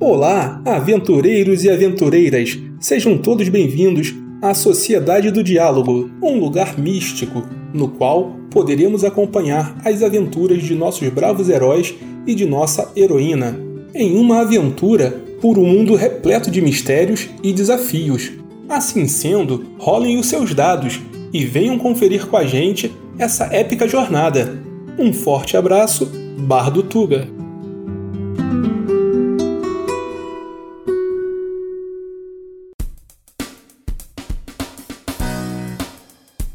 Olá, aventureiros e aventureiras! Sejam todos bem-vindos à Sociedade do Diálogo, um lugar místico no qual poderemos acompanhar as aventuras de nossos bravos heróis e de nossa heroína em uma aventura por um mundo repleto de mistérios e desafios. Assim sendo, rolem os seus dados e venham conferir com a gente essa épica jornada. Um forte abraço, Bardo Tuga.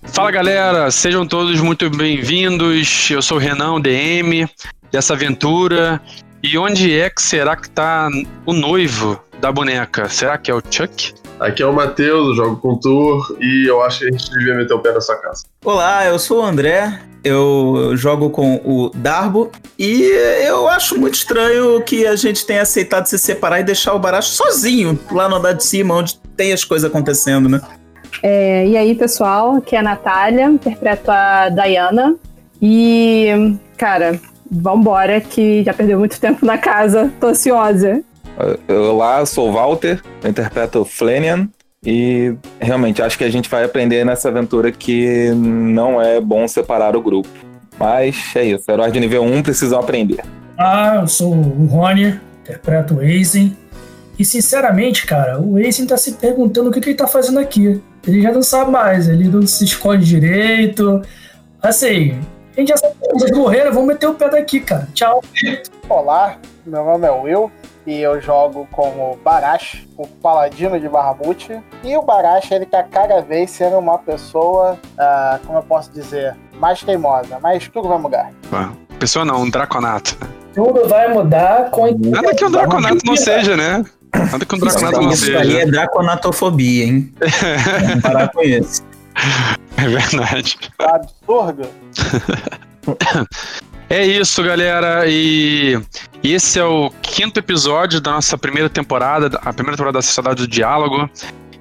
Fala galera, sejam todos muito bem-vindos. Eu sou o Renan, DM dessa aventura. E onde é que será que tá o noivo da boneca? Será que é o Chuck? Aqui é o Matheus, eu jogo com Tour e eu acho que a gente devia meter o pé na sua casa. Olá, eu sou o André, eu jogo com o Darbo e eu acho muito estranho que a gente tenha aceitado se separar e deixar o Baracho sozinho lá no andar de cima, onde tem as coisas acontecendo, né? É, e aí, pessoal, aqui é a Natália, interpreto a Diana. E, cara, vambora, que já perdeu muito tempo na casa, tô ansiosa. Olá, sou o Walter, eu interpreto o Flanian. E realmente acho que a gente vai aprender nessa aventura que não é bom separar o grupo. Mas é isso, heróis de nível 1 precisam aprender. Ah, eu sou o Rony, interpreto o Aizen. E sinceramente, cara, o Aizen tá se perguntando o que, que ele tá fazendo aqui. Ele já não sabe mais, ele não se esconde direito. Assim, a gente já sabe que vocês morreram, vamos meter o pé daqui, cara. Tchau. Olá, meu nome é Will e eu jogo como Barash, o paladino de Barramute. E o Barash, ele tá cada vez sendo uma pessoa, uh, como eu posso dizer, mais teimosa, mas tudo vai mudar. Pessoa não, um draconato. Tudo vai mudar com... Nada que um draconato não seja, né? Nada que um draconato não isso seja. aí é draconatofobia, hein? Vamos parar com isso. É verdade. Absurdo. É isso, galera. E esse é o quinto episódio da nossa primeira temporada, a primeira temporada da Sociedade do Diálogo.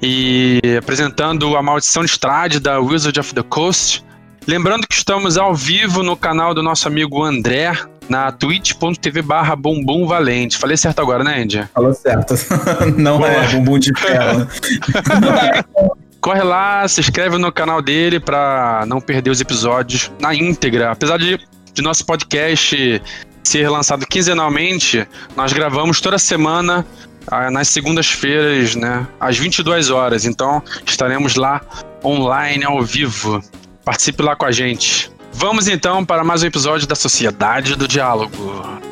E apresentando a Maldição de Strade da Wizard of the Coast. Lembrando que estamos ao vivo no canal do nosso amigo André, na twitch.tv barra bumbum valente. Falei certo agora, né, Andy? Falou certo. Não é bumbum de ferro. Corre lá, se inscreve no canal dele pra não perder os episódios na íntegra. Apesar de, de nosso podcast ser lançado quinzenalmente, nós gravamos toda semana ah, nas segundas-feiras, né, às 22 horas. Então, estaremos lá online ao vivo. Participe lá com a gente. Vamos então para mais um episódio da Sociedade do Diálogo.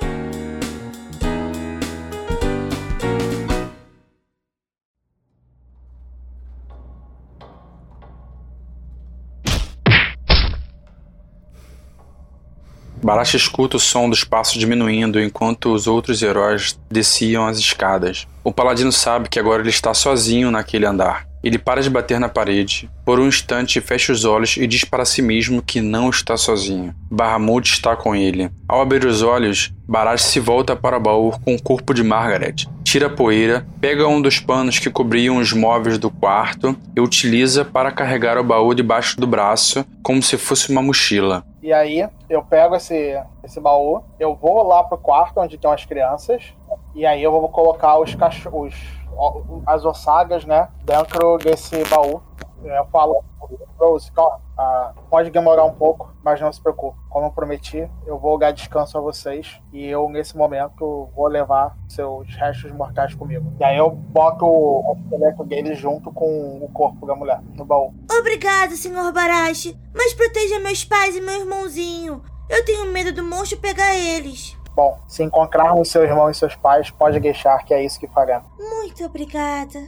Baracha escuta o som dos passos diminuindo enquanto os outros heróis desciam as escadas. O paladino sabe que agora ele está sozinho naquele andar. Ele para de bater na parede, por um instante fecha os olhos e diz para si mesmo que não está sozinho. Bahamut está com ele. Ao abrir os olhos, Barash se volta para o baú com o corpo de Margaret. Tira a poeira, pega um dos panos que cobriam os móveis do quarto e utiliza para carregar o baú debaixo do braço, como se fosse uma mochila. E aí, eu pego esse, esse baú, eu vou lá pro quarto onde estão as crianças, e aí eu vou colocar os cachorros, as ossagas, né, dentro desse baú. Eu falo, Rose, ah, pode demorar um pouco, mas não se preocupe. Como prometi, eu vou dar descanso a vocês e eu, nesse momento, vou levar seus restos mortais comigo. E aí eu boto o esqueleto dele junto com o corpo da mulher no baú. Obrigado, Sr. Barashi, mas proteja meus pais e meu irmãozinho. Eu tenho medo do monstro pegar eles. Bom, se encontrarmos seu irmão e seus pais, pode deixar que é isso que faremos. Muito obrigada.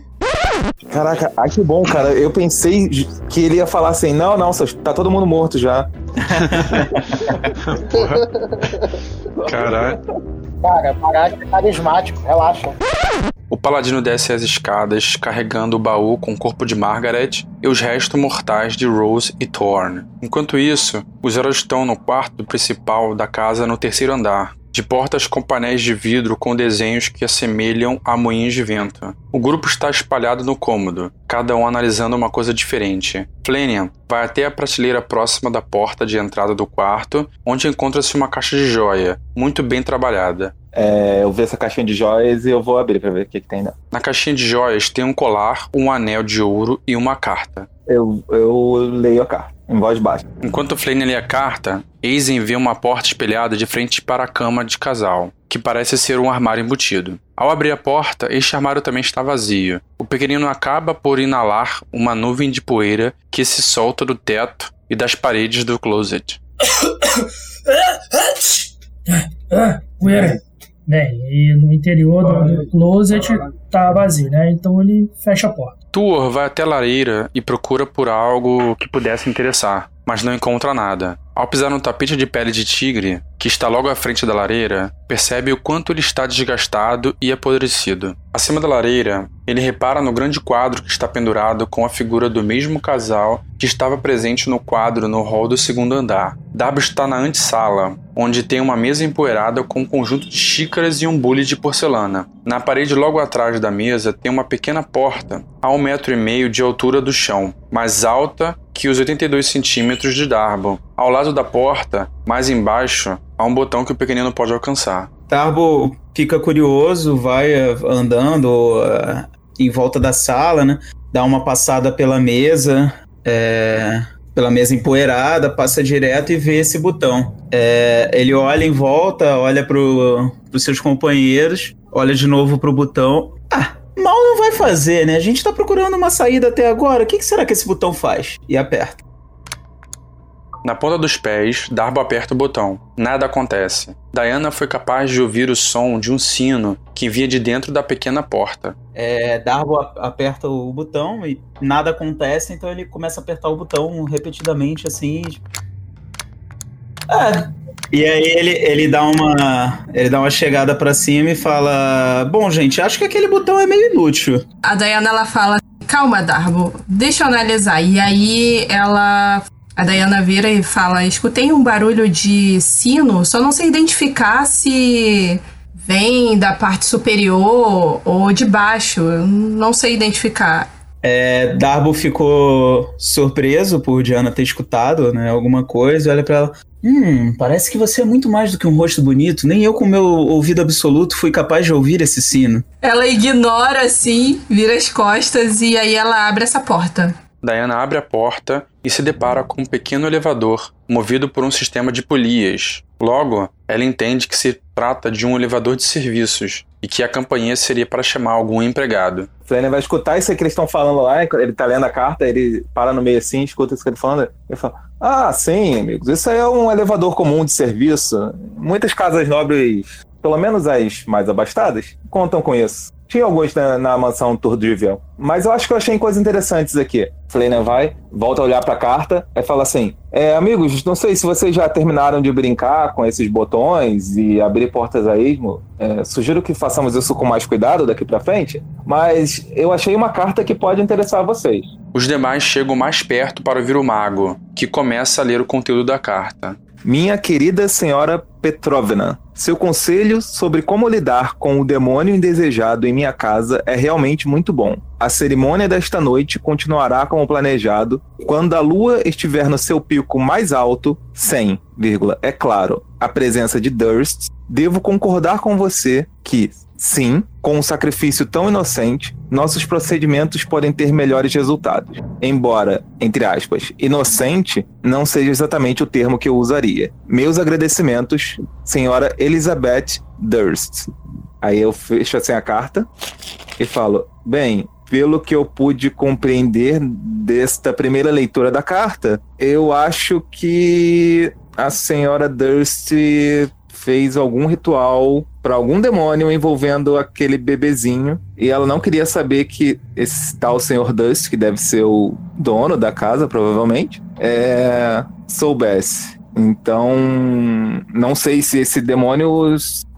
Caraca, ah, que bom, cara. Eu pensei que ele ia falar assim: não, não, tá todo mundo morto já. Caralho. Cara, Barash é carismático, relaxa. O paladino desce as escadas carregando o baú com o corpo de Margaret e os restos mortais de Rose e Thorne. Enquanto isso, os heróis estão no quarto principal da casa no terceiro andar. De portas com painéis de vidro com desenhos que assemelham a moinhos de vento. O grupo está espalhado no cômodo, cada um analisando uma coisa diferente. Flanian vai até a prateleira próxima da porta de entrada do quarto, onde encontra-se uma caixa de joia, muito bem trabalhada. É, eu vejo essa caixinha de joias e eu vou abrir pra ver o que, que tem nela. Na caixinha de joias tem um colar, um anel de ouro e uma carta. Eu, eu leio a carta, em voz baixa. Enquanto Flane lê a carta, Aizen vê uma porta espelhada de frente para a cama de casal, que parece ser um armário embutido. Ao abrir a porta, este armário também está vazio. O pequenino acaba por inalar uma nuvem de poeira que se solta do teto e das paredes do closet. Ah, poeira. Bem, e no interior do closet tá vazio, né? Então ele fecha a porta. Tuor vai até a lareira e procura por algo que pudesse interessar, mas não encontra nada. Ao pisar no tapete de pele de tigre, que está logo à frente da lareira, percebe o quanto ele está desgastado e apodrecido. Acima da lareira, ele repara no grande quadro que está pendurado com a figura do mesmo casal que estava presente no quadro no hall do segundo andar. Darby está na antessala, onde tem uma mesa empoeirada com um conjunto de xícaras e um bule de porcelana. Na parede logo atrás da mesa tem uma pequena porta, a um metro e meio de altura do chão, mais alta que os 82 centímetros de Darbo. Ao lado da porta, mais embaixo, há um botão que o pequenino pode alcançar. Darbo fica curioso, vai eh, andando eh, em volta da sala, né? Dá uma passada pela mesa, é, pela mesa empoeirada, passa direto e vê esse botão. É, ele olha em volta, olha para os seus companheiros, olha de novo pro botão. Ah, mal não vai fazer, né? A gente tá procurando uma saída até agora. O que, que será que esse botão faz? E aperta. Na ponta dos pés, Darbo aperta o botão. Nada acontece. Diana foi capaz de ouvir o som de um sino que vinha de dentro da pequena porta. É, Darbo aperta o botão e nada acontece, então ele começa a apertar o botão repetidamente assim. tipo- É. E aí ele, ele dá uma ele dá uma chegada pra cima e fala: "Bom, gente, acho que aquele botão é meio inútil". A Diana ela fala: Calma, Darbo, deixa eu analisar. E aí ela. A Diana vira e fala: Escutei um barulho de sino, só não sei identificar se vem da parte superior ou de baixo. Não sei identificar. É, Darbo ficou surpreso por Diana ter escutado, né, alguma coisa, e olha pra ela. Hum, parece que você é muito mais do que um rosto bonito. Nem eu, com meu ouvido absoluto, fui capaz de ouvir esse sino. Ela ignora assim, vira as costas e aí ela abre essa porta. Diana abre a porta e se depara com um pequeno elevador, movido por um sistema de polias. Logo, ela entende que se trata de um elevador de serviços e que a campainha seria para chamar algum empregado. Flanner vai escutar isso que eles estão falando lá, ele tá lendo a carta, ele para no meio assim, escuta isso que ele tá falando, ele fala, ah, sim, amigos, isso aí é um elevador comum de serviço. Muitas casas nobres, pelo menos as mais abastadas, contam com isso. Tinha alguns na, na mansão Turdrivel. Mas eu acho que eu achei coisas interessantes aqui. Flanner vai, volta a olhar pra carta, e fala assim: é, amigos, não sei se vocês já terminaram de brincar com esses botões e abrir portas a esmo. É, sugiro que façamos isso com mais cuidado daqui pra frente. Mas eu achei uma carta que pode interessar vocês. Os demais chegam mais perto para ouvir o mago, que começa a ler o conteúdo da carta. Minha querida senhora Petrovna, seu conselho sobre como lidar com o demônio indesejado em minha casa é realmente muito bom. A cerimônia desta noite continuará como planejado quando a lua estiver no seu pico mais alto, sem, vírgula, é claro, a presença de Durst. Devo concordar com você que, sim, com um sacrifício tão inocente, nossos procedimentos podem ter melhores resultados. Embora, entre aspas, inocente não seja exatamente o termo que eu usaria. Meus agradecimentos, senhora Elizabeth Durst. Aí eu fecho assim a carta e falo: bem, pelo que eu pude compreender desta primeira leitura da carta, eu acho que a senhora Durst fez algum ritual para algum demônio envolvendo aquele bebezinho e ela não queria saber que esse tal senhor Dust, que deve ser o dono da casa provavelmente, é, soubesse. Então, não sei se esse demônio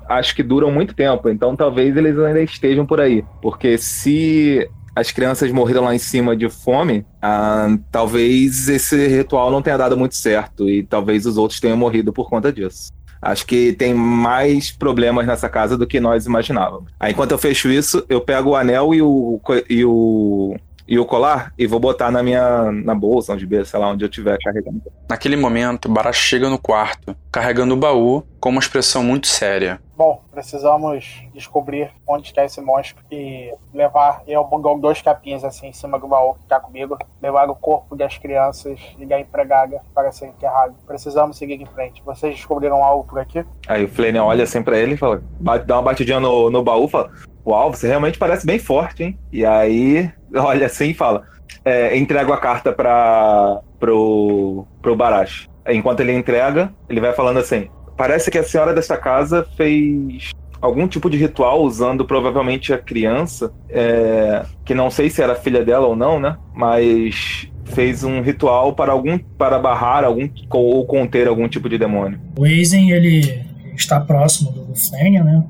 acho que duram muito tempo, então talvez eles ainda estejam por aí, porque se as crianças morreram lá em cima de fome, ah, talvez esse ritual não tenha dado muito certo e talvez os outros tenham morrido por conta disso. Acho que tem mais problemas nessa casa do que nós imaginávamos. Aí, enquanto eu fecho isso, eu pego o anel e o, e o, e o colar e vou botar na minha na bolsa, onde, sei lá, onde eu estiver carregando. Naquele momento, Barash chega no quarto, carregando o baú com uma expressão muito séria. Bom, precisamos descobrir onde está esse monstro e levar eu dois capinhas assim em cima do baú que está comigo, levar o corpo das crianças e da empregada para ser enterrado. Precisamos seguir em frente. Vocês descobriram algo por aqui? Aí o Flanagan olha assim para ele e fala, dá uma batidinha no, no baú, fala, uau, você realmente parece bem forte, hein? E aí olha assim e fala, é, entrego a carta para pro pro Barash. Enquanto ele entrega, ele vai falando assim: parece que a senhora desta casa fez algum tipo de ritual usando provavelmente a criança, é, que não sei se era filha dela ou não, né? Mas fez um ritual para algum para barrar algum ou conter algum tipo de demônio. O Eisen ele está próximo do Flanagan, né?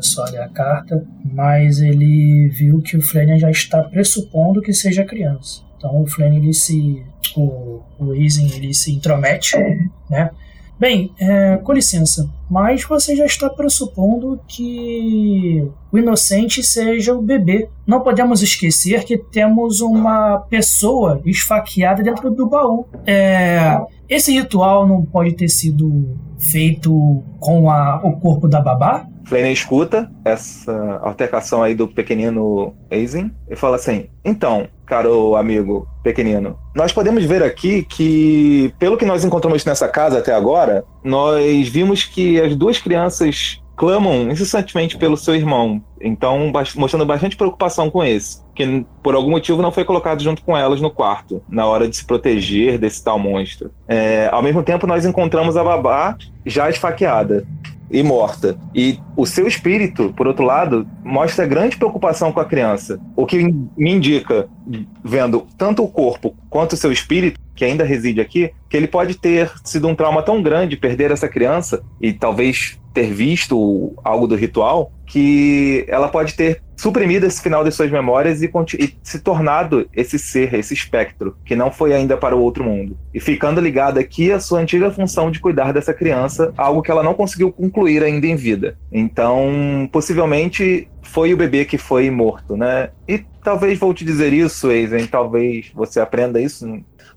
Começou a ler a carta, mas ele viu que o Flanagan já está pressupondo que seja criança. Então o Flanagan ele se o, o Eisen ele se intromete, né? Bem, é, com licença, mas você já está pressupondo que o inocente seja o bebê. Não podemos esquecer que temos uma pessoa esfaqueada dentro do baú. É, esse ritual não pode ter sido feito com a, o corpo da babá? Flanagan escuta essa altercação aí do pequenino Aizen e fala assim: Então, caro amigo pequenino, nós podemos ver aqui que, pelo que nós encontramos nessa casa até agora, nós vimos que as duas crianças clamam incessantemente pelo seu irmão, então mostrando bastante preocupação com esse, que por algum motivo não foi colocado junto com elas no quarto, na hora de se proteger desse tal monstro. É, ao mesmo tempo, nós encontramos a babá já esfaqueada e morta. E o seu espírito, por outro lado, mostra grande preocupação com a criança. O que me indica, vendo tanto o corpo quanto o seu espírito, que ainda reside aqui, que ele pode ter sido um trauma tão grande perder essa criança e talvez ter visto algo do ritual, que ela pode ter suprimido esse final de suas memórias e, e, se tornado esse ser, esse espectro, que não foi ainda para o outro mundo. E ficando ligada aqui à sua antiga função de cuidar dessa criança, algo que ela não conseguiu concluir ainda em vida. Então, possivelmente foi o bebê que foi morto, né? E talvez vou te dizer isso, Eisen, talvez você aprenda isso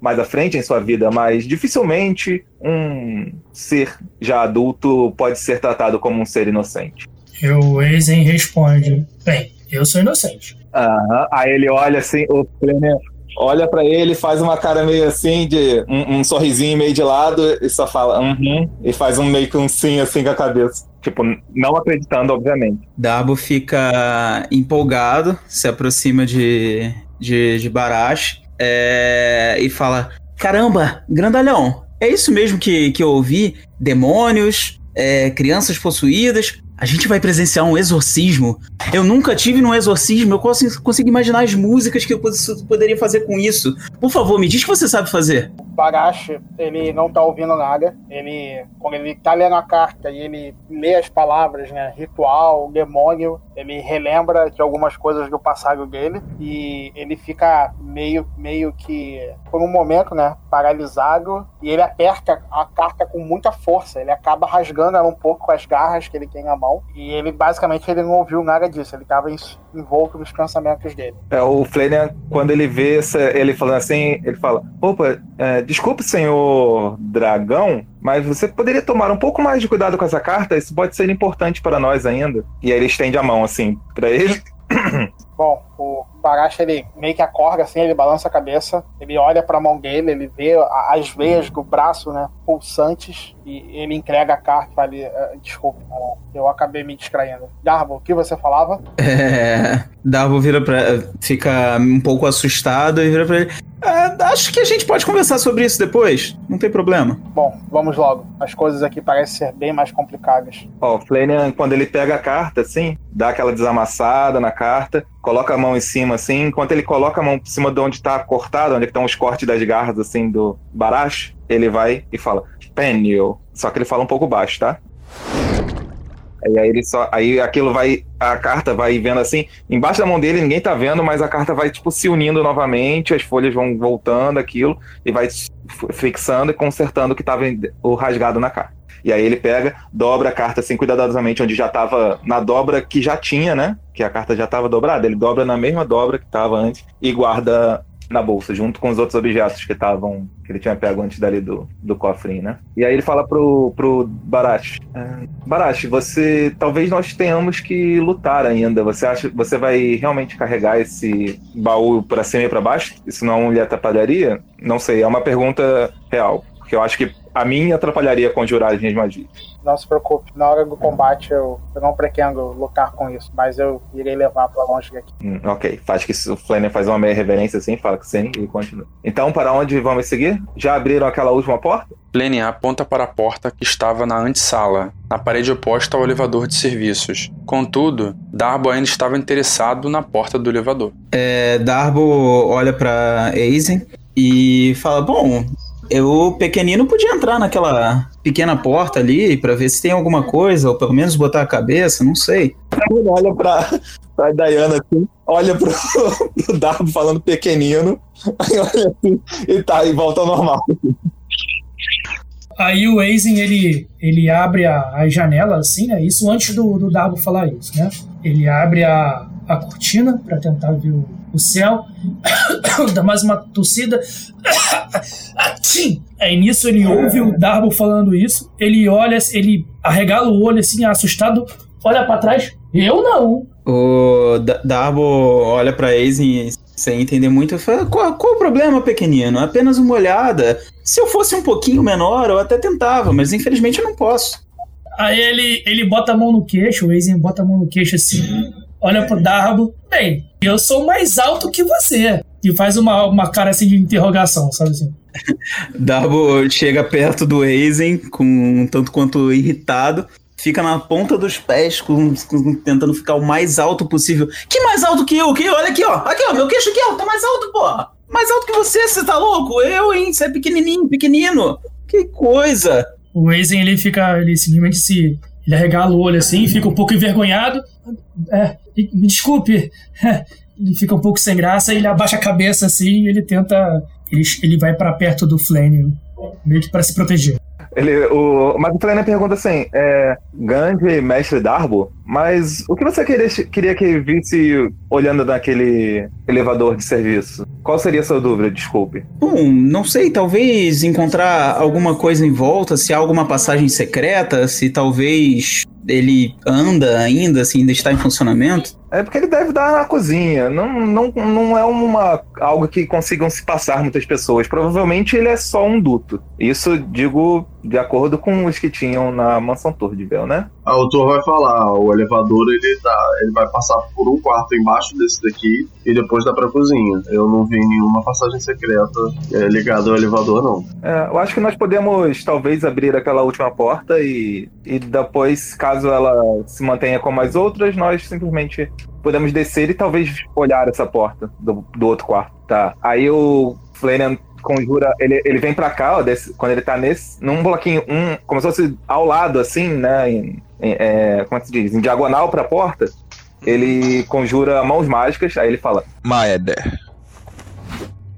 mais à frente em sua vida, mas dificilmente um ser já adulto pode ser tratado como um ser inocente. E o Eisen responde: Bem, eu sou inocente. Aham. Aí ele olha assim, o Flanner olha para ele, faz uma cara meio assim, de um, um, sorrisinho meio de lado e só fala, uhum, e faz um meio que um sim assim com a cabeça. Tipo, não acreditando, obviamente. Darbo fica empolgado, se aproxima de, de, de Barash é, e fala: Caramba, grandalhão, é isso mesmo que, que eu ouvi? Demônios, é, crianças possuídas. A gente vai presenciar um exorcismo. Eu nunca tive num exorcismo. Eu consigo, consigo imaginar as músicas que eu poderia fazer com isso. Por favor, me diz o que você sabe fazer. Barashi, ele não tá ouvindo nada. Ele, quando ele tá lendo a carta e ele lê as palavras, né? Ritual, demônio, ele relembra de algumas coisas do passado dele e ele fica meio, meio que, por um momento, né? Paralisado e ele aperta a carta com muita força. Ele acaba rasgando ela um pouco com as garras que ele tem na mão e ele, basicamente, ele não ouviu nada disso. Ele tava envolto nos pensamentos dele. É, o Flanagan, quando ele vê essa, ele falando assim, ele fala: opa, é, desculpe, senhor dragão, mas você poderia tomar um pouco mais de cuidado com essa carta? Isso pode ser importante para nós ainda. E aí ele estende a mão, assim, para ele. Bom, o Baracha ele meio que acorda assim, ele balança a cabeça, ele olha para mão dele, ele vê as veias do braço, né, pulsantes, e ele entrega a carta e fala: ah, Desculpe, eu acabei me distraindo. Darbo, o que você falava? É. Darbo vira pra. fica um pouco assustado e vira pra ele. É, acho que a gente pode conversar sobre isso depois. Não tem problema. Bom, vamos logo. As coisas aqui parecem ser bem mais complicadas. Ó, o Flanagan, quando ele pega a carta, assim, dá aquela desamassada na carta, coloca a mão em cima, assim, enquanto ele coloca a mão em cima de onde tá cortado, onde estão os cortes das garras, assim, do Barash, ele vai e fala, Penio. Só que ele fala um pouco baixo, tá? E aí ele só. Aí aquilo vai. A carta vai vendo assim. Embaixo da mão dele ninguém tá vendo, mas a carta vai, tipo, se unindo novamente, as folhas vão voltando aquilo, e vai fixando e consertando o que tava o rasgado na carta. E aí ele pega, dobra a carta assim cuidadosamente, onde já tava na dobra que já tinha, né? Que a carta já tava dobrada. Ele dobra na mesma dobra que tava antes e guarda na bolsa, junto com os outros objetos que estavam. que ele tinha pego antes dali do, do cofrinho, né? E aí ele fala pro, pro Barash: "Ah, Barash, você. talvez nós tenhamos que lutar ainda. Você acha você vai realmente carregar esse baú pra cima e pra baixo? Isso não lhe atrapalharia? Não sei, é uma pergunta real. Porque eu acho que a mim atrapalharia conjurar as minhas magias. Não se preocupe, na hora do combate eu, eu não pretendo lutar com isso, mas eu irei levar pra longe daqui. Hum, ok, faz que o Flanner faz uma meia reverência assim, fala que sim e continua. Então, para onde vamos seguir? Já abriram aquela última porta? Lenny aponta para a porta que estava na antessala, na parede oposta ao elevador de serviços. Contudo, Darbo ainda estava interessado na porta do elevador. É, Darbo olha pra Aizen e fala: Bom, o pequenino podia entrar naquela pequena porta ali pra ver se tem alguma coisa, ou pelo menos botar a cabeça, não sei. Ele olha pra, pra Diana assim, olha pro, pro Darbo falando pequenino, aí olha assim e tá, e volta ao normal. Aí o Aizen, ele, ele abre a, a janela, assim, né? Isso antes do, do Darbo falar isso, né? Ele abre a, a cortina para tentar ver o, o céu, dá mais uma tossida. Atchim! Aí nisso ele ouve o Darbo falando isso, ele olha, ele arregala o olho assim, assustado, olha para trás. Eu não! O Da- Darbo olha pra Aizen sem entender muito fala: qual, qual o problema, pequenino? Apenas uma olhada. Se eu fosse um pouquinho menor, eu até tentava, mas infelizmente eu não posso. Aí ele, ele bota a mão no queixo, o Aizen bota a mão no queixo assim, olha pro Darbo. Bem, eu sou mais alto que você. E faz uma, uma cara assim de interrogação, sabe assim? Darbo chega perto do Aizen, com um tanto quanto irritado, fica na ponta dos pés, com, com- tentando ficar o mais alto possível. Que mais alto que eu? Que, olha aqui, ó. Aqui, ó, meu queixo aqui, ó. Tá mais alto, porra. Mais alto que você, você tá louco? Eu, hein? Você é pequenininho, pequenino. Que coisa. O Aizen ele fica, ele simplesmente se. Ele arregala o olho assim, fica um pouco envergonhado. É, me desculpe. Ele fica um pouco sem graça, ele abaixa a cabeça assim e ele tenta. Ele, ele vai pra perto do Flame, meio que pra se proteger. Ele, o, mas o Flanner pergunta assim: é, Gandhi, mestre Darbo, mas o que você queria, queria que visse olhando naquele elevador de serviço? Qual seria a sua dúvida? Desculpe. Bom, não sei, talvez encontrar alguma coisa em volta, se há alguma passagem secreta, se talvez ele anda ainda, se ainda está em funcionamento. É porque ele deve dar na cozinha. Não, não, não é uma, algo que consigam se passar muitas pessoas. Provavelmente ele é só um duto. Isso digo de acordo com os que tinham na mansão Tordibel, né? A autor vai falar, o elevador ele, dá, ele vai passar por um quarto embaixo desse daqui e depois dá pra cozinha. Eu não vi nenhuma passagem secreta é, ligada ao elevador, não. É, eu acho que nós podemos talvez abrir aquela última porta e, e depois, caso ela se mantenha como as outras, nós simplesmente podemos descer e talvez olhar essa porta do, do outro quarto. Tá. Aí o Flanagan conjura, ele, ele vem pra cá, ó, desse- quando ele tá nesse, num bloquinho, um, como se fosse ao lado, assim, né? em- em- é, como é que se diz? Em diagonal pra porta. Ele conjura mãos mágicas, aí ele fala: Maeder.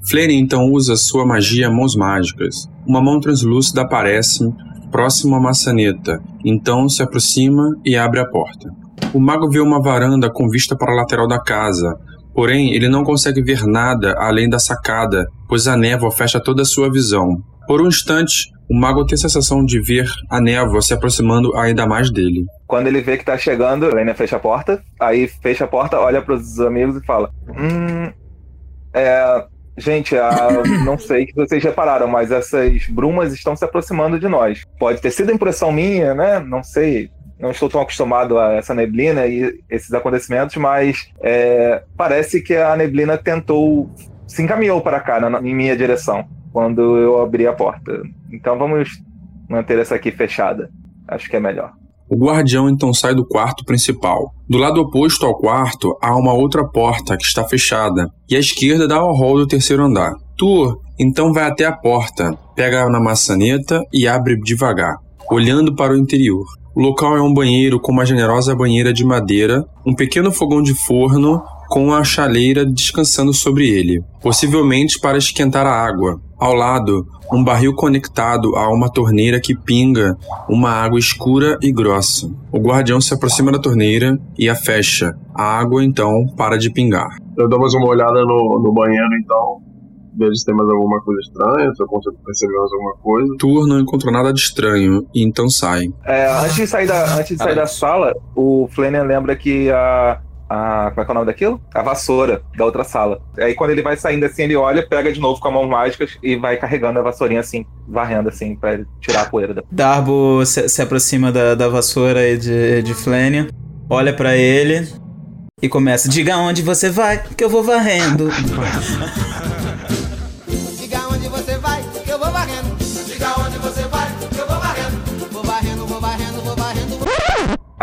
Flane então usa sua magia Mãos Mágicas. Uma mão translúcida aparece próximo à maçaneta, então se aproxima e abre a porta. O mago vê uma varanda com vista para a lateral da casa, porém ele não consegue ver nada além da sacada, pois a névoa fecha toda a sua visão. Por um instante, o mago tem a sensação de ver a névoa se aproximando ainda mais dele. Quando ele vê que tá chegando, Lena fecha a porta, aí fecha a porta, olha pros amigos e fala: Hum. É. Gente, ah, não sei se vocês repararam, mas essas brumas estão se aproximando de nós. Pode ter sido impressão minha, né? Não sei. Não estou tão acostumado a essa neblina e esses acontecimentos, mas é, parece que a neblina tentou. se encaminhou para cá, na, em minha direção, quando eu abri a porta. Então vamos manter essa aqui fechada. Acho que é melhor. O guardião então sai do quarto principal. Do lado oposto ao quarto há uma outra porta que está fechada, e à esquerda dá ao hall do terceiro andar. Tu então vai até a porta, pega na maçaneta e abre devagar, olhando para o interior. O local é um banheiro com uma generosa banheira de madeira, um pequeno fogão de forno com a chaleira descansando sobre ele, possivelmente para esquentar a água. Ao lado, um barril conectado a uma torneira que pinga uma água escura e grossa. O guardião se aproxima da torneira e a fecha. A água então para de pingar. Eu dou mais uma olhada no, no banheiro, então. Vejo se tem mais alguma coisa estranha, se eu consigo perceber mais alguma coisa. Tur não encontrou nada de estranho e então sai. É, antes de sair da, antes de sair da sala, o Flanagan lembra que a, a. Como é que é o nome daquilo? A vassoura da outra sala. Aí quando ele vai saindo assim, ele olha, pega de novo com a mão mágica e vai carregando a vassourinha assim, varrendo assim, pra tirar a poeira. Da... Darbo se, se aproxima da, da vassoura aí de, de Flanagan, olha pra ele e começa: Diga onde você vai, que eu vou varrendo.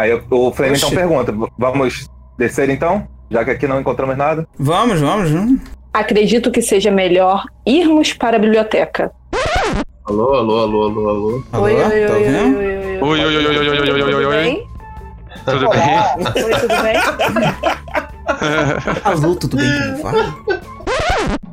Aí o- o Flanagan então pergunta: Vamos descer então? Já que aqui não encontramos nada? Vamos, vamos, vamos. Acredito que seja melhor irmos para a biblioteca. Alô, alô, alô, alô, alô. Alô, oi, oi, tá oi, ouvindo? oi, oi, oi, Oi, oi, oi, oi, oi, oi, oi, oi, oi, oi, oi. Tudo bem? Oi, tudo bem? Alô, tudo bem como?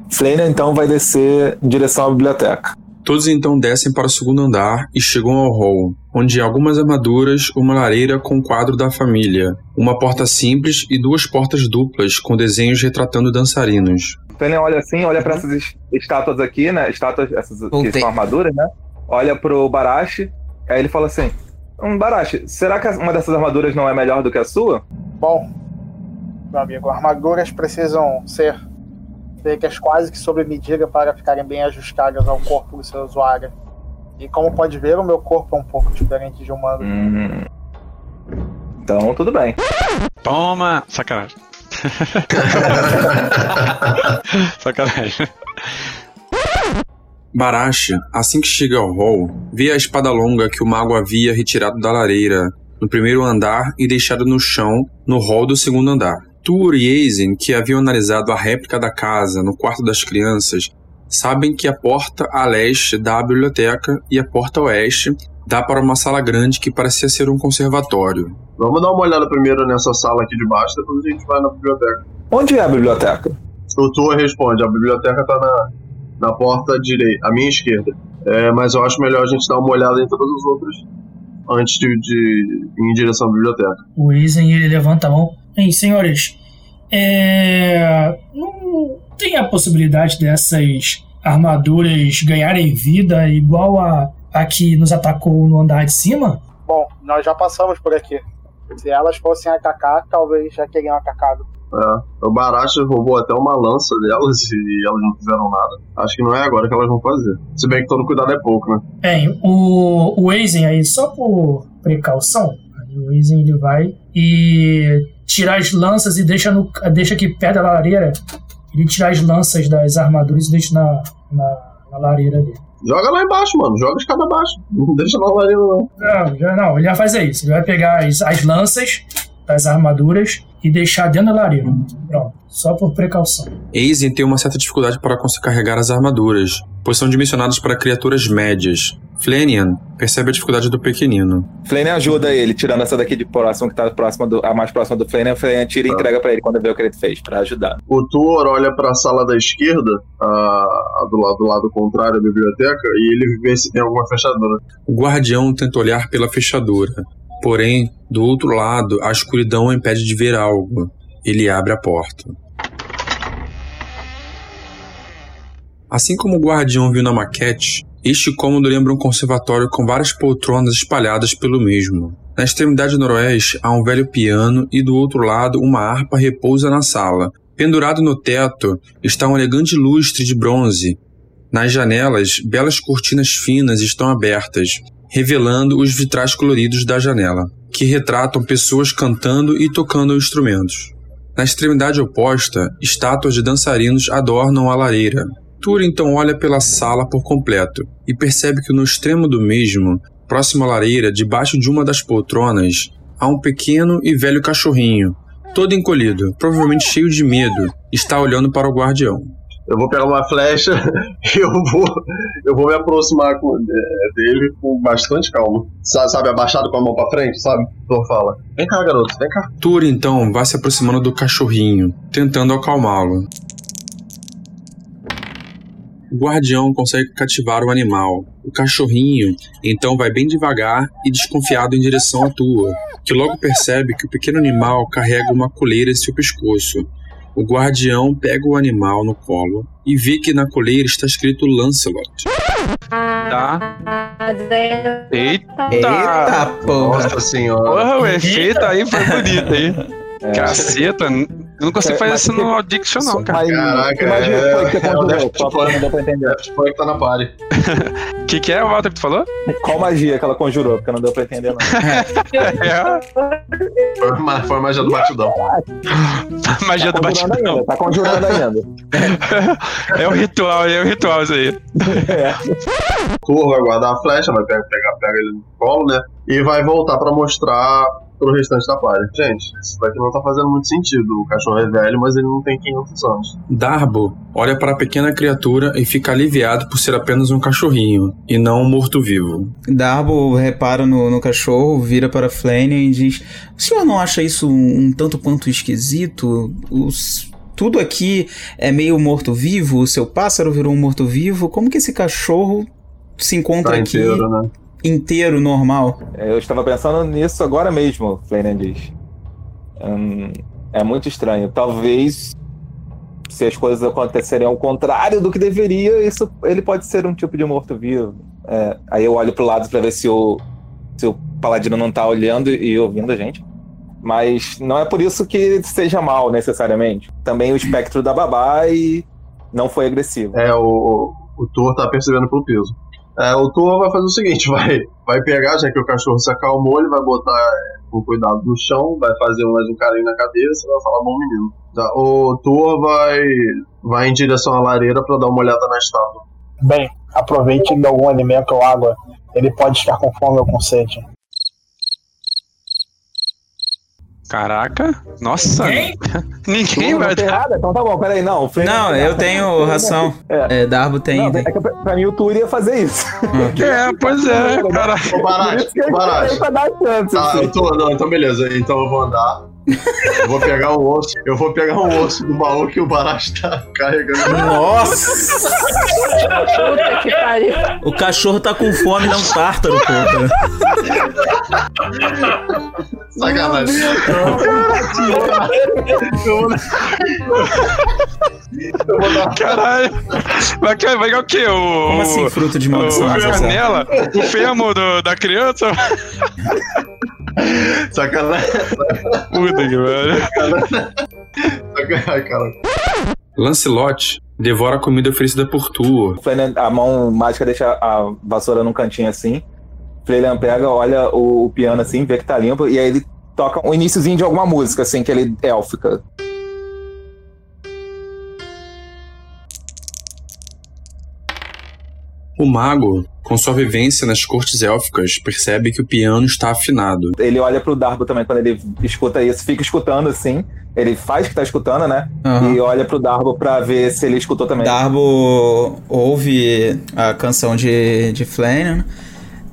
Flanagan então vai descer em direção à biblioteca. Todos então descem para o segundo andar e chegam ao hall, onde há algumas armaduras, uma lareira com o quadro da família, uma porta simples e duas portas duplas com desenhos retratando dançarinos. Flanagan olha assim, olha pra essas es- estátuas aqui, né? Estátuas, essas que são armaduras, né? Olha pro Barashi, aí ele fala assim: Hum, Barashi, será que uma dessas armaduras não é melhor do que a sua? Bom, meu amigo, armaduras precisam ser feitas quase que sob medida para ficarem bem ajustadas ao corpo do seu usuário. E como pode ver, o meu corpo é um pouco diferente de humano. Hum. Então, tudo bem. Toma! Sacanagem. Sacanagem. Barashi, assim que chega ao hall, vê a espada longa que o mago havia retirado da lareira no primeiro andar e deixado no chão no hall do segundo andar. Tur e Aizen, que haviam analisado a réplica da casa no quarto das crianças, sabem que a porta a leste dá à biblioteca e a porta a oeste dá para uma sala grande que parecia ser um conservatório. Vamos dar uma olhada primeiro nessa sala aqui de baixo, depois a gente vai na biblioteca. Onde é a biblioteca? O Tua responde, a biblioteca tá na, na porta direita, à minha esquerda. É, mas eu acho melhor a gente dar uma olhada em todas as outras antes de, de ir em direção à biblioteca. O Eisen ele levanta a mão. Hein, senhores, é... não tem a possibilidade dessas armaduras ganharem vida igual a, a que nos atacou no andar de cima? Bom, nós já passamos por aqui. Se elas fossem atacar, talvez já teriam atacado. É, o Barashi roubou até uma lança delas e elas não fizeram nada. Acho que não é agora que elas vão fazer. Se bem que todo cuidado é pouco, né? Bem, o, o Eisen aí, só por precaução, aí o Eisen ele vai e tira as lanças e deixa, no, deixa aqui perto da lareira. Ele tira as lanças das armaduras e deixa na, na, na lareira dele. Joga lá embaixo, mano. Joga a escada abaixo. Não deixa na lareira, não. Não, já, não, ele vai fazer isso. Ele vai pegar as, as lanças das armaduras e deixar dentro da lareira. Pronto, só por precaução. Aizen tem uma certa dificuldade para conseguir carregar as armaduras, pois são dimensionadas para criaturas médias. Flanian percebe a dificuldade do pequenino. Flanagan ajuda ele, tirando essa daqui de próximo, que tá próxima do, a mais próxima do Flanagan. Flanagan tira e entrega pra ele quando vê o que ele fez, pra ajudar. O Tuor olha pra sala da esquerda, a, a do, lado, do lado contrário da biblioteca, e ele vê se tem alguma fechadura. O guardião tenta olhar pela fechadura, porém, do outro lado, a escuridão o impede de ver algo. Ele abre a porta. Assim como o guardião viu na maquete, este cômodo lembra um conservatório com várias poltronas espalhadas pelo mesmo. Na extremidade noroeste há um velho piano e do outro lado uma harpa repousa na sala. Pendurado no teto está um elegante lustre de bronze. Nas janelas, belas cortinas finas estão abertas, revelando os vitrais coloridos da janela, que retratam pessoas cantando e tocando instrumentos. Na extremidade oposta, estátuas de dançarinos adornam a lareira. Tur então olha pela sala por completo e percebe que no extremo do mesmo, próximo à lareira, debaixo de uma das poltronas, há um pequeno e velho cachorrinho, todo encolhido, provavelmente cheio de medo, está olhando para o guardião. Eu vou pegar uma flecha e eu vou, eu vou me aproximar com- é, dele com bastante calma. Sa- Sabe, abaixado com a mão pra frente, sabe? Thor fala: Vem cá, garoto, vem cá. Tur então vai se aproximando do cachorrinho, tentando acalmá-lo. O guardião consegue cativar o animal. O cachorrinho então vai bem devagar e desconfiado em direção à tua, que logo percebe que o pequeno animal carrega uma coleira em seu pescoço. O guardião pega o animal no colo e vê que na coleira está escrito Lancelot. Tá? Eita! Eita, porra. Nossa senhora. Porra, o efeito aí foi bonito aí. Caceta, eu não consigo fazer isso no Addiction não, cara. Mas Caraca, que magia é- foi que você é o conjurou? Daft Só pra Punk. não deu pra entender. Daft Punk tá na party. O que, que é, Walter, que tu falou? Qual magia que ela conjurou? Porque não deu pra entender, não. É Foi, ma- foi a magia do batidão. magia do Tá conjurando batidão. ainda, tá conjurando ainda. É o ritual, é o ritual isso aí. Tu vai guardar a flecha, vai pegar, pegar, pega ele no colo, né? E vai voltar pra mostrar pro restante da party. Gente, isso daqui não tá fazendo muito sentido. O cachorro é velho, mas ele não tem 500 anos. Darbo olha para a pequena criatura e fica aliviado por ser apenas um cachorrinho e não um morto-vivo. Darbo repara no, no cachorro, vira para Flanagan e diz: O senhor não acha isso um, um tanto quanto esquisito? Os- tudo aqui é meio morto-vivo, o seu pássaro virou um morto-vivo. Como que esse cachorro se encontra Tá aqui inteiro, né? Inteiro, normal? Eu estava pensando nisso agora mesmo, Flanagan diz. Hum, é muito estranho. Talvez, se as coisas acontecerem ao contrário do que deveria, isso ele pode ser um tipo de morto-vivo. É, aí eu olho pro lado para ver se o, se o paladino não tá olhando e ouvindo a gente. Mas não é por isso que seja mal, necessariamente. Também o espectro da babá e não foi agressivo. É, o, o, o Thor tá percebendo pelo peso. É, o Thor vai fazer o seguinte, vai, vai pegar, já que o cachorro se acalmou, ele vai botar é, com cuidado no chão, vai fazer mais um carinho na cabeça e vai falar, bom menino. Tá, o Thor vai, vai em direção à lareira pra dar uma olhada na estátua. Bem, aproveite de algum alimento ou água. Ele pode estar com fome ou com sede. Caraca, nossa, Ninguém? ninguém Não, vai dar. nada? Então tá bom, peraí, não. o Não, eu tenho ração. É. É, Darbo tem. Não, tem. é que pra, pra mim o Tour ia fazer isso. É, pois é, cara. Ô, Por Barate, isso que ô, eu Barate. pra chance. Tá, assim. eu tô, não, então beleza, então eu vou andar. Eu vou pegar o osso, eu vou pegar um osso do baú que o Barate tá carregando. Nossa! Puta que pariu. O cachorro tá com fome, dá um tártaro, pô. Sacanagem. Eu vou dar Caralho. Vai, que- vai ganhar o quê? O, Como assim, fruto de maldição? o canela? O fêmur do, da criança? Sacanagem. Puta que velho. Sacanagem, cara. Lancelot devora a comida oferecida por Tua. O Flanagan- a mão mágica deixa a vassoura num cantinho assim. Flanagan pega, olha o, o piano assim, vê que tá limpo, e aí ele toca um iníciozinho de alguma música, assim, que ele élfica. O mago, com sua vivência nas cortes élficas, percebe que o piano está afinado. Ele olha pro Darbo também quando ele escuta isso, fica escutando assim. Ele faz que tá escutando, né? Aham. E olha pro Darbo pra ver se ele escutou também. Darbo ouve a canção de, de Flanagan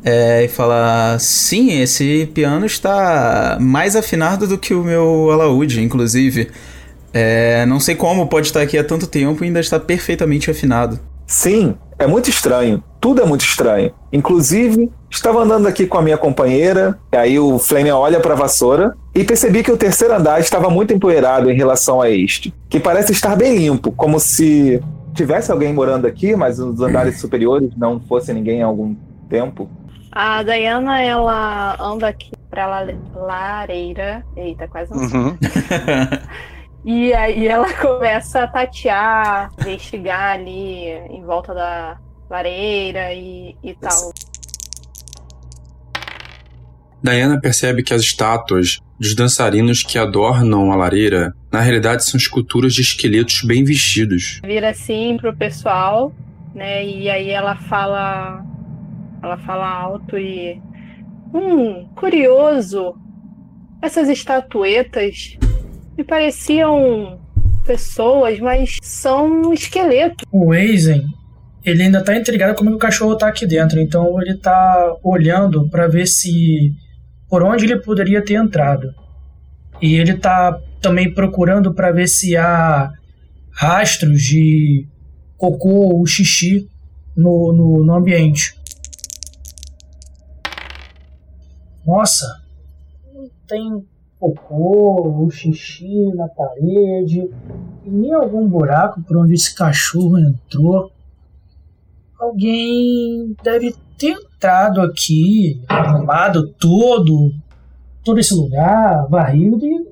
é, e fala: Sim, esse piano está mais afinado do que o meu alaúde, inclusive. É, não sei como pode estar aqui há tanto tempo e ainda está perfeitamente afinado. Sim, é muito estranho. Tudo é muito estranho. Inclusive, estava andando aqui com a minha companheira, e aí o Flanagan olha para a vassoura e percebi que o terceiro andar estava muito empoeirado em relação a este, que parece estar bem limpo, como se tivesse alguém morando aqui, mas os andares superiores não fosse ninguém há algum tempo. A Diana, ela anda aqui pra la- lareira. Eita, quase não sei. Uhum. E aí ela começa a tatear, investigar ali em volta da lareira e, e tal. Diana percebe que as estátuas dos dançarinos que adornam a lareira, na realidade são esculturas de esqueletos bem vestidos. Vira assim pro pessoal, né? E aí ela fala. Ela fala alto e. Hum, curioso. Essas estatuetas me pareciam pessoas, mas são esqueletos. O Aizen, ele ainda tá intrigado como o cachorro tá aqui dentro, então ele tá olhando pra ver se por onde ele poderia ter entrado. E ele tá também procurando pra ver se há rastros de cocô ou xixi no, no, no ambiente. Nossa, não tem cocô ou xixi na parede e nem algum buraco por onde esse cachorro entrou. Alguém deve ter entrado aqui, arrumado todo, todo esse lugar, varrido e,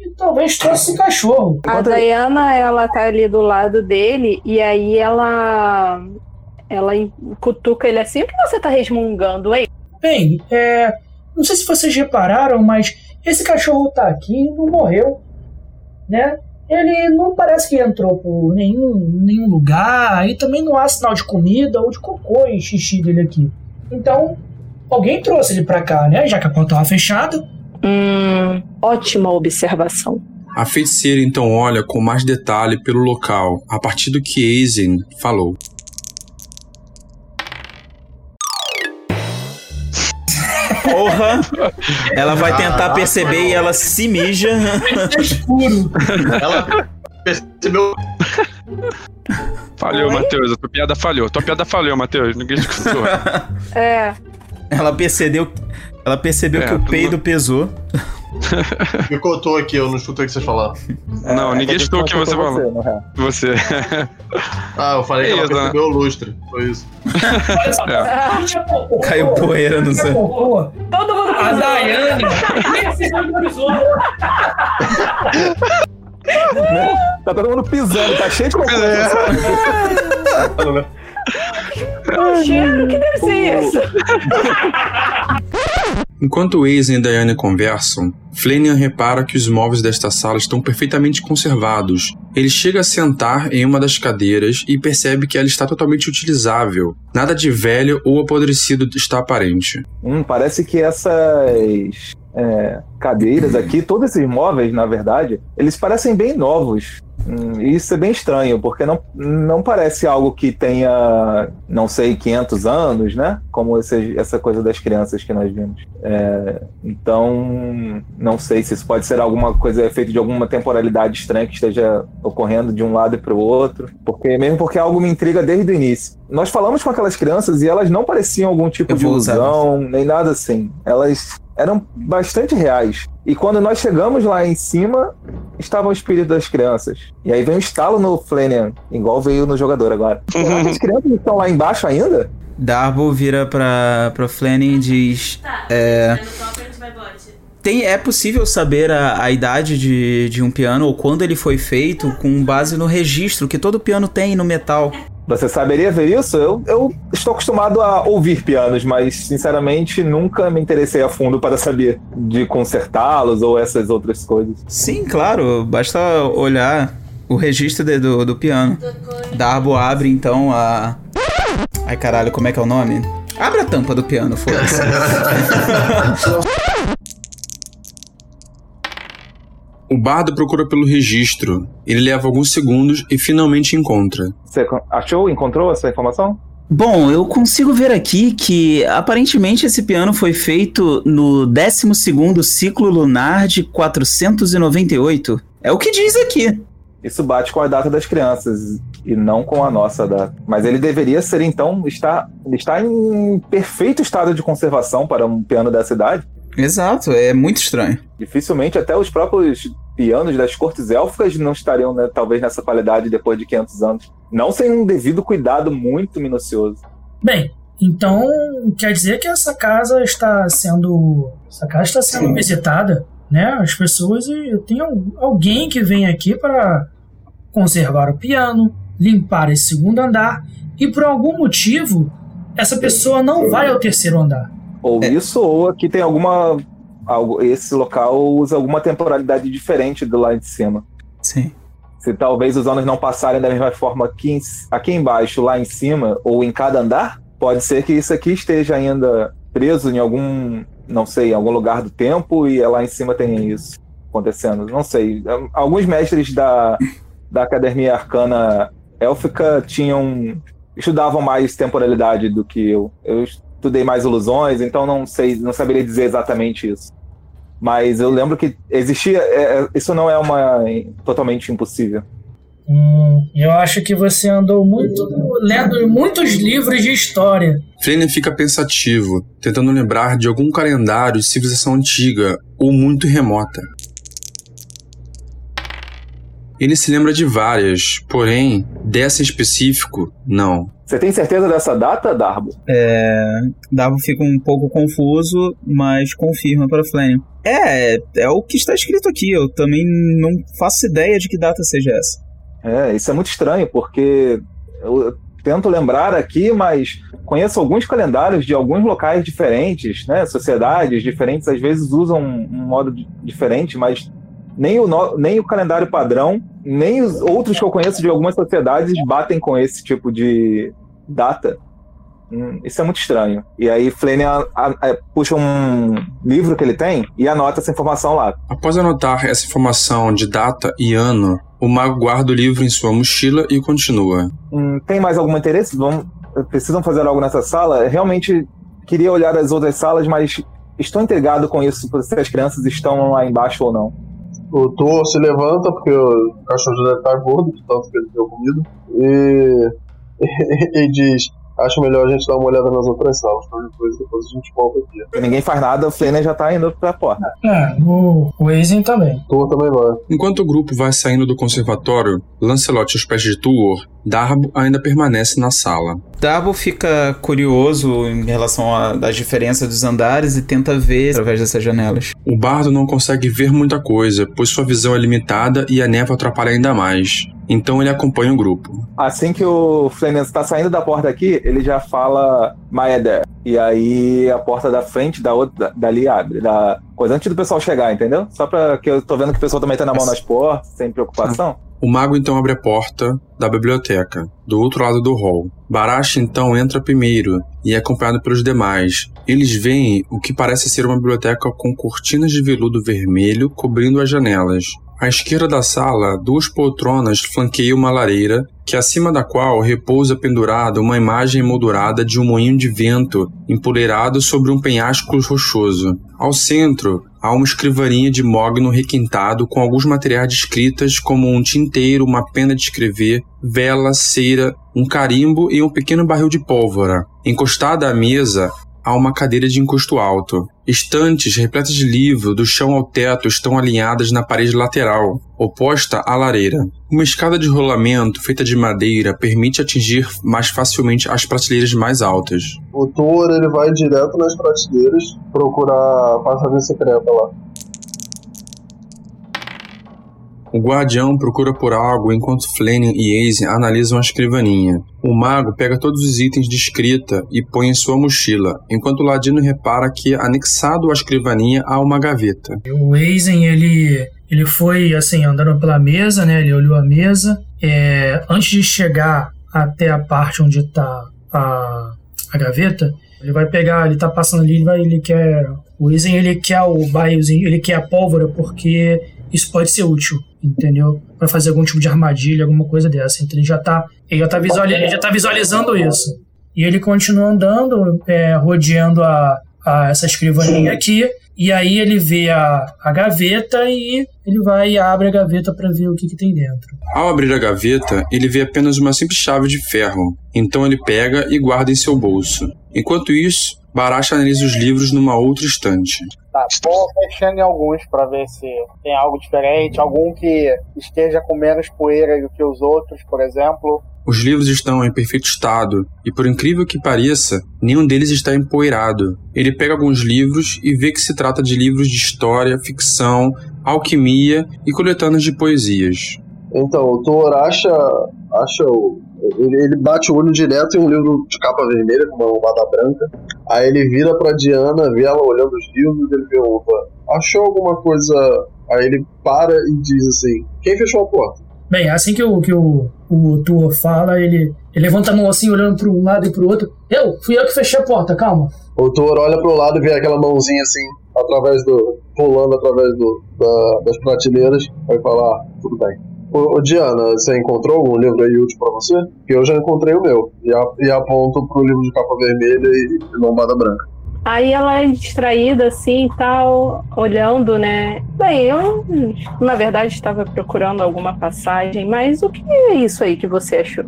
e talvez trouxe esse cachorro. A Diana, ela tá ali do lado dele e aí ela ela cutuca ele assim, o que você tá resmungando aí? Bem, é, não sei se vocês repararam, mas esse cachorro tá aqui e não morreu, né? Ele não parece que entrou por nenhum, nenhum lugar e também não há sinal de comida ou de cocô e xixi dele aqui. Então, alguém trouxe ele pra cá, né? Já que a porta tava fechada. Hum, ótima observação. A feiticeira então olha com mais detalhe pelo local, a partir do que Aizen falou. Porra! Ela vai tentar perceber e ela se mija. É escuro. Ela percebeu. Falhou, Matheus. A tua piada falhou. Tua piada falhou, Matheus. Ninguém escutou. É. Ela percebeu, ela percebeu É, que o peido pesou. Me contou aqui, eu não escutei o que vocês falaram. Não, É, ninguém que escutou o que você falou. no real. Você. Ah, eu falei que ela Isso, né? percebeu o lustre. Foi isso. É. Caiu poeira no céu. Todo mundo A Daiane valorizou. Tá todo mundo pisando, tá cheio de cocô. o cheiro, que deve ser isso? Enquanto Aizen e Diane conversam, Flanagan repara que os móveis desta sala estão perfeitamente conservados. Ele chega a sentar em uma das cadeiras e percebe que ela está totalmente utilizável. Nada de velho ou apodrecido está aparente. Hum, parece que essas é, cadeiras aqui, todos esses móveis, na verdade, eles parecem bem novos. Hum, e isso é bem estranho, porque não, não parece algo que tenha, não sei, 500 anos, né? Como esse, essa coisa das crianças que nós vimos. É, então, não sei se isso pode ser alguma coisa feita de alguma temporalidade estranha que esteja ocorrendo de um lado para o outro. Porque, mesmo porque algo me intriga desde o início. Nós falamos com aquelas crianças e elas não pareciam algum tipo de ilusão, nem nada assim. Elas eram bastante reais. E quando nós chegamos lá em cima, estava o espírito das crianças. E aí vem um estalo no Flanagan, igual veio no jogador agora. As crianças estão lá embaixo ainda? Darbo vira pra, pra Flanny e diz: Tá, É. a gente vai bote. Tem, é possível saber a, a idade de, de um piano ou quando ele foi feito com base no registro que todo piano tem no metal. Você saberia ver isso? Eu, eu estou acostumado a ouvir pianos, mas sinceramente nunca me interessei a fundo para saber de consertá-los ou essas outras coisas. Sim, claro, basta olhar o registro de- do, do piano. Darbo abre então a. Ai caralho, como é que é o nome? Abre a tampa do piano, foda-se. O bardo procura pelo registro. Ele leva alguns segundos e finalmente encontra. Você achou, encontrou essa informação? Bom, eu consigo ver aqui que aparentemente esse piano foi feito no 12º ciclo lunar de 498. É o que diz aqui. Isso bate com a data das crianças e não com a nossa data. Mas ele deveria ser, então, estar, ele está em perfeito estado de conservação para um piano dessa idade. Exato, é muito estranho. Dificilmente até os próprios pianos das cortes élficas não estariam, né, talvez, nessa qualidade depois de 500 anos. Não sem um devido cuidado muito minucioso. Bem, então quer dizer que essa casa está sendo. Essa casa está sendo visitada, né? As pessoas e tem al- alguém que vem aqui para conservar o piano, limpar esse segundo andar e por algum motivo essa pessoa não vai ao terceiro andar. Ou isso, ou aqui tem alguma. Algo, esse local usa alguma temporalidade diferente do lá de cima. Sim. Se talvez os anos não passarem da mesma forma aqui, em- aqui embaixo, lá em cima, ou em cada andar, pode ser que isso aqui esteja ainda preso em algum, não sei, em algum lugar do tempo e lá em cima tem isso acontecendo. Não sei. Alguns mestres da, da Academia Arcana Élfica tinham. estudavam mais temporalidade do que eu. Eu estudei mais ilusões, então não sei, não saberia dizer exatamente isso. Mas eu lembro que existia. é, é, isso não é uma totalmente impossível. Hum, eu acho que você andou muito lendo muitos livros de história. Flynn fica pensativo, tentando lembrar de algum calendário de civilização antiga ou muito remota. Ele se lembra de várias, porém, dessa em específico, não. Você tem certeza dessa data, Darbo? É. Darbo fica um pouco confuso, mas confirma para Flanagan. É, é o que está escrito aqui. Eu também não faço ideia de que data seja essa. É, isso é muito estranho, porque eu tento lembrar aqui, mas conheço alguns calendários de alguns locais diferentes, né? Sociedades diferentes às vezes usam um modo diferente, mas nem o, no, nem o calendário padrão, nem os outros que eu conheço de algumas sociedades batem com esse tipo de data. Hum, isso é muito estranho. E aí Flanagan puxa um livro que ele tem e anota essa informação lá. Após anotar essa informação de data e ano, o mago guarda o livro em sua mochila e continua. Hum, tem mais algum interesse? Vamos, precisam fazer algo nessa sala? Realmente queria olhar as outras salas, mas estou intrigado com isso, se as crianças estão lá embaixo ou não. O Thor se levanta, porque o cachorro já deve estar gordo, de tanto que ele deu comida, e, e, e diz: acho melhor a gente dar uma olhada nas outras salas, coisa depois a gente volta aqui. Ninguém faz nada, o Flanner já tá indo pra porta. É, o, o Aizen também. Tuor também vai. Enquanto o grupo vai saindo do conservatório, Lancelot aos pés de Tuor, Darbo ainda permanece na sala. Darbo fica curioso em relação às diferenças dos andares e tenta ver através dessas janelas. O bardo não consegue ver muita coisa, pois sua visão é limitada e a névoa atrapalha ainda mais. Então ele acompanha o grupo. Assim que o Flemens está saindo da porta aqui, ele já fala Maeder. E aí a porta da frente da outra, dali abre. Da coisa antes do pessoal chegar, entendeu? Só pra que eu tô vendo que o pessoal também tá na mão nas portas, sem preocupação. O mago então abre a porta da biblioteca, do outro lado do hall. Barash então entra primeiro e é acompanhado pelos demais. Eles veem o que parece ser uma biblioteca com cortinas de veludo vermelho cobrindo as janelas. À esquerda da sala, duas poltronas flanqueiam uma lareira, que acima da qual repousa pendurada uma imagem emoldurada de um moinho de vento empoleirado sobre um penhasco rochoso. Ao centro, há uma escrivaninha de mogno requintado com alguns materiais de escritas como um tinteiro, uma pena de escrever, vela, cera, um carimbo e um pequeno barril de pólvora. Encostada à mesa, há uma cadeira de encosto alto. Estantes repletas de livro do chão ao teto estão alinhadas na parede lateral, oposta à lareira. Uma escada de rolamento feita de madeira permite atingir mais facilmente as prateleiras mais altas. O Thor ele vai direto nas prateleiras procurar a passagem secreta lá. O guardião procura por algo enquanto Flanning e Ace analisam a escrivaninha. O mago pega todos os itens de escrita e põe em sua mochila, enquanto o ladino repara que, anexado à escrivaninha, há uma gaveta. O Aizen, ele, ele foi, assim, andando pela mesa, né? Ele olhou a mesa. É, antes de chegar até a parte onde está a, a gaveta, ele vai pegar, ele tá passando ali, ele, vai, ele quer... O Aizen, ele quer o barrilzinho, ele quer a pólvora porque isso pode ser útil, entendeu? Para fazer algum tipo de armadilha, alguma coisa dessa. Então ele já tá, ele já tá, ele já tá visualizando isso. E ele continua andando, é, rodeando a, a, essa escrivaninha aqui. E aí ele vê a, a gaveta e ele vai e abre a gaveta para ver o que, que tem dentro. Ao abrir a gaveta, ele vê apenas uma simples chave de ferro. Então ele pega e guarda em seu bolso. Enquanto isso, Baracha analisa os livros numa outra estante. Tá, vou fechando em alguns pra ver se tem algo diferente, algum que esteja com menos poeira do que os outros, por exemplo. Os livros estão em perfeito estado e, por incrível que pareça, nenhum deles está empoeirado. Ele pega alguns livros e vê que se trata de livros de história, ficção, alquimia e coletâneas de poesias. Então, o Thor acha, acha o, ele, bate o olho direto em um livro de capa vermelha com uma lombada branca. Aí ele vira pra Diana, vê ela olhando os livros e ele pergunta: Achou alguma coisa? Aí ele para e diz assim: Quem fechou a porta? Bem, assim que o, que o, o fala, ele, ele levanta a mão assim, olhando para um lado e para o outro. Eu, fui eu que fechei a porta, calma. O Tuor olha para o lado e vê aquela mãozinha assim, através do. pulando através do, da, das prateleiras. Vai falar: Tudo bem. Ô, Diana, você encontrou algum livro aí útil pra você? Eu já encontrei o meu. E, a, e aponto livro de capa vermelha e lombada branca. Aí ela é distraída assim e tal, olhando, né? Bem, eu na verdade estava procurando alguma passagem, mas o que é isso aí que você achou?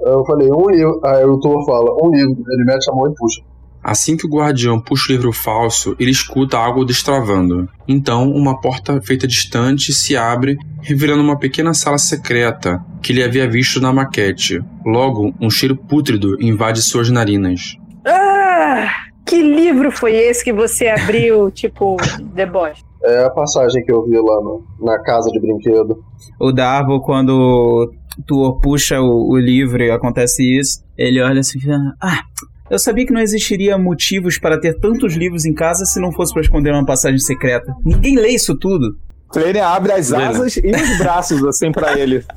Eu falei, um livro. Aí o Thor fala, um livro. Ele mete a mão e puxa. Assim que o guardião puxa o livro falso, ele escuta algo destravando. Então, uma porta feita distante se abre, revelando uma pequena sala secreta que ele havia visto na maquete. Logo, um cheiro pútrido invade suas narinas. Ah! Que livro foi esse que você abriu, tipo, deboche? É a passagem que eu vi lá no- na casa de brinquedo. O Darbo, quando tu puxa o, o livro e acontece isso, ele olha assim e fala, Ah, eu sabia que não existiria motivos para ter tantos livros em casa se não fosse para esconder uma passagem secreta. Ninguém lê isso tudo. Flane abre as asas e os braços, assim, pra ele.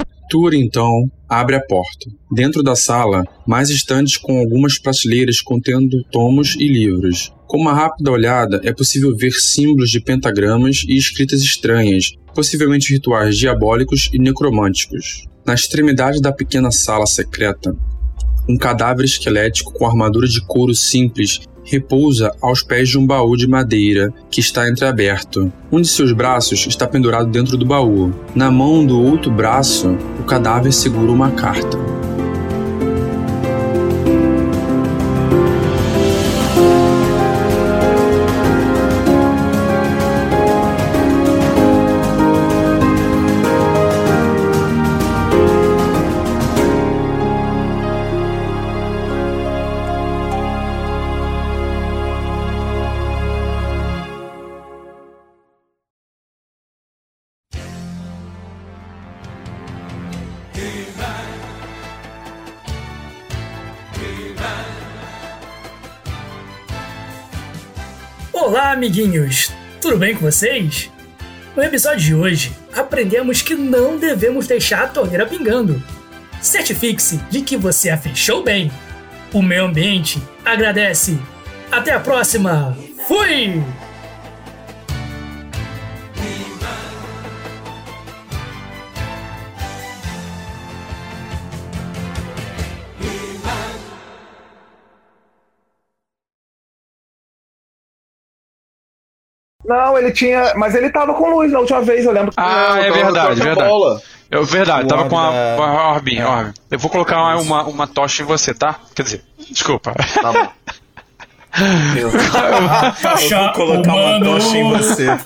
Tur, então, abre a porta. Dentro da sala, mais estantes com algumas prateleiras contendo tomos e livros. Com uma rápida olhada, é possível ver símbolos de pentagramas e escritas estranhas, possivelmente rituais diabólicos e necromânticos. Na extremidade da pequena sala secreta, um cadáver esquelético com armadura de couro simples repousa aos pés de um baú de madeira que está entreaberto. Um de seus braços está pendurado dentro do baú. Na mão do outro braço, o cadáver segura uma carta. Amiguinhos! Tudo bem com vocês? No episódio de hoje, aprendemos que não devemos deixar a torneira pingando. Certifique-se de que você a fechou bem. O meio ambiente agradece. Até a próxima! Fui! Não, ele tinha. Mas ele tava com luz na última vez, eu lembro. Ah, Não, é verdade, com a verdade. bola. É verdade, O tava com a, da- a orbe, É. orbe. Eu vou colocar uma, uma, uma tocha em você, tá? Quer dizer, desculpa. Tá bom. Tocha colocar uma tocha em você.